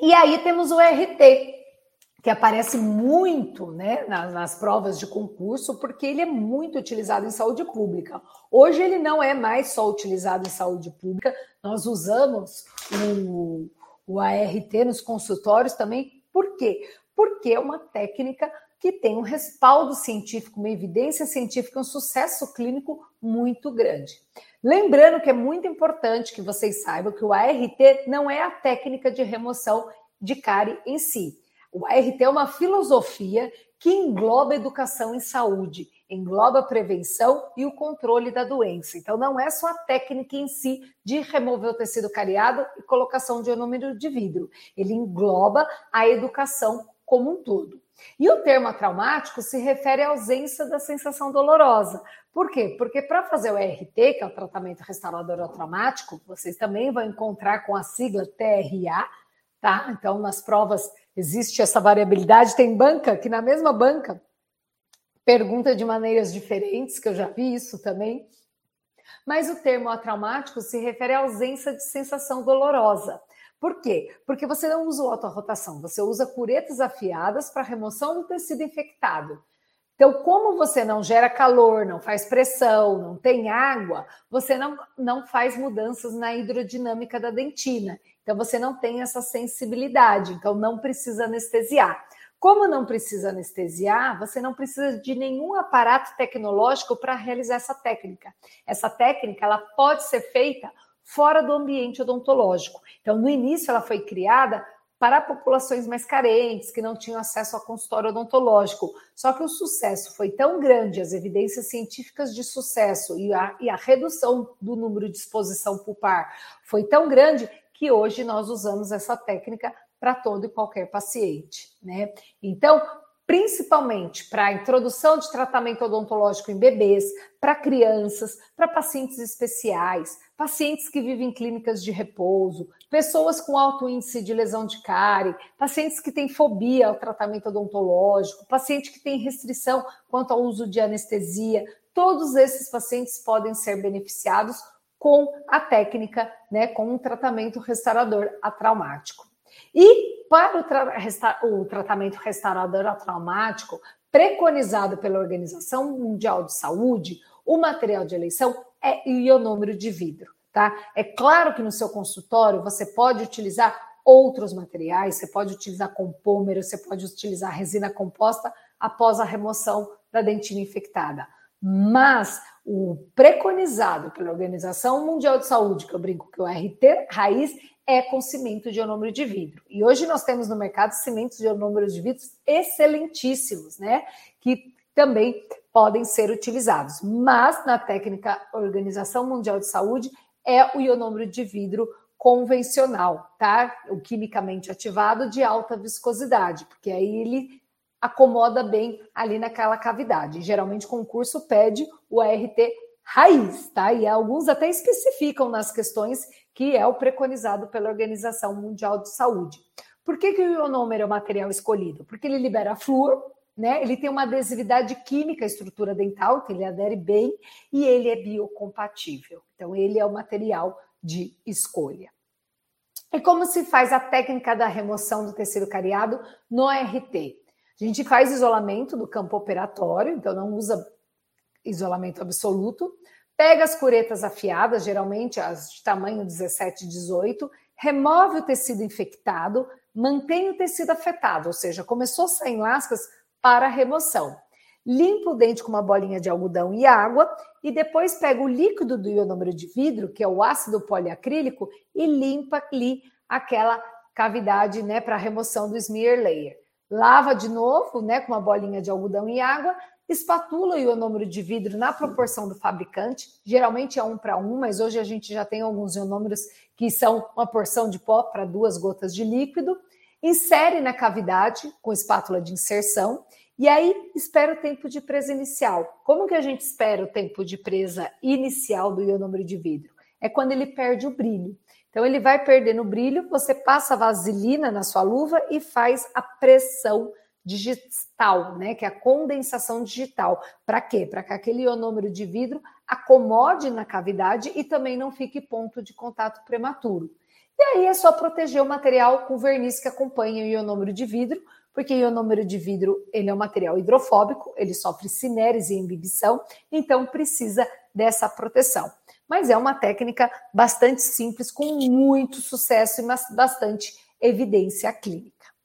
E aí temos o RT, que aparece muito né, nas, nas, provas de concurso, porque ele é muito utilizado em saúde pública. Hoje ele não é mais só utilizado em saúde pública, nós usamos o, o ART nos consultórios também. Por quê? Porque é uma técnica que tem um respaldo científico, uma evidência científica, um sucesso clínico muito grande. Lembrando que é muito importante que vocês saibam que o ART não é a técnica de remoção de cárie em si. O ART é uma filosofia que engloba educação em saúde, engloba a prevenção e o controle da doença. Então, não é só a técnica em si de remover o tecido cariado e colocação de um número de vidro. Ele engloba a educação como um todo. E o termo traumático se refere à ausência da sensação dolorosa. Por quê? Porque para fazer o RT, que é o tratamento restaurador traumático, vocês também vão encontrar com a sigla TRA, tá? Então, nas provas existe essa variabilidade. Tem banca que na mesma banca pergunta de maneiras diferentes, que eu já vi isso também. Mas o termo atraumático se refere à ausência de sensação dolorosa. Por quê? Porque você não usa o autorrotação, você usa curetas afiadas para remoção do tecido infectado. Então, como você não gera calor, não faz pressão, não tem água, você não, não faz mudanças na hidrodinâmica da dentina. Então, você não tem essa sensibilidade, então não precisa anestesiar. Como não precisa anestesiar, você não precisa de nenhum aparato tecnológico para realizar essa técnica. Essa técnica ela pode ser feita fora do ambiente odontológico. Então, no início, ela foi criada para populações mais carentes, que não tinham acesso ao consultório odontológico. Só que o sucesso foi tão grande, as evidências científicas de sucesso e a, e a redução do número de exposição pulpar foi tão grande que hoje nós usamos essa técnica para todo e qualquer paciente, né? Então, principalmente para a introdução de tratamento odontológico em bebês, para crianças, para pacientes especiais, pacientes que vivem em clínicas de repouso, pessoas com alto índice de lesão de cárie, pacientes que têm fobia ao tratamento odontológico, paciente que tem restrição quanto ao uso de anestesia, todos esses pacientes podem ser beneficiados com a técnica, né, com um tratamento restaurador atraumático. E para o, tra o tratamento restaurador traumático, preconizado pela Organização Mundial de Saúde, o material de eleição é ionômero de vidro, tá? É claro que no seu consultório você pode utilizar outros materiais, você pode utilizar compômero, você pode utilizar resina composta após a remoção da dentina infectada. Mas o preconizado pela Organização Mundial de Saúde, que eu brinco que o RT raiz, é com cimento de ionômero de vidro. E hoje nós temos no mercado cimentos de ionômero de vidro excelentíssimos, né? Que também podem ser utilizados. Mas na técnica Organização Mundial de Saúde é o ionômero de vidro convencional, tá? O quimicamente ativado de alta viscosidade, porque aí ele acomoda bem ali naquela cavidade. Geralmente concurso pede o ART raiz, tá? E alguns até especificam nas questões que é o preconizado pela Organização Mundial de Saúde. Por que, que o ionômero é o material escolhido? Porque ele libera flúor, né? Ele tem uma adesividade química à estrutura dental, que ele adere bem, e ele é biocompatível. Então, ele é o material de escolha. E como se faz a técnica da remoção do tecido cariado no RT? A gente faz isolamento do campo operatório, então não usa isolamento absoluto, pega as curetas afiadas, geralmente as de tamanho 17 e 18, remove o tecido infectado, mantém o tecido afetado, ou seja, começou sair lascas para remoção. Limpa o dente com uma bolinha de algodão e água e depois pega o líquido do ionômero de vidro, que é o ácido poliacrílico, e limpa ali aquela cavidade, né, para remoção do smear layer. Lava de novo, né, com uma bolinha de algodão e água espatula o ionômero de vidro na proporção do fabricante, geralmente é um para um, mas hoje a gente já tem alguns ionômeros que são uma porção de pó para duas gotas de líquido, insere na cavidade com espátula de inserção e aí espera o tempo de presa inicial. Como que a gente espera o tempo de presa inicial do ionômero de vidro? É quando ele perde o brilho. Então ele vai perdendo o brilho, você passa vaselina na sua luva e faz a pressão digital, né? Que é a condensação digital. Para quê? Para que aquele ionômero de vidro acomode na cavidade e também não fique ponto de contato prematuro. E aí é só proteger o material com verniz que acompanha o ionômero de vidro, porque o ionômero de vidro ele é um material hidrofóbico, ele sofre cinérese e imbibição, então precisa dessa proteção. Mas é uma técnica bastante simples, com muito sucesso e bastante evidência clínica.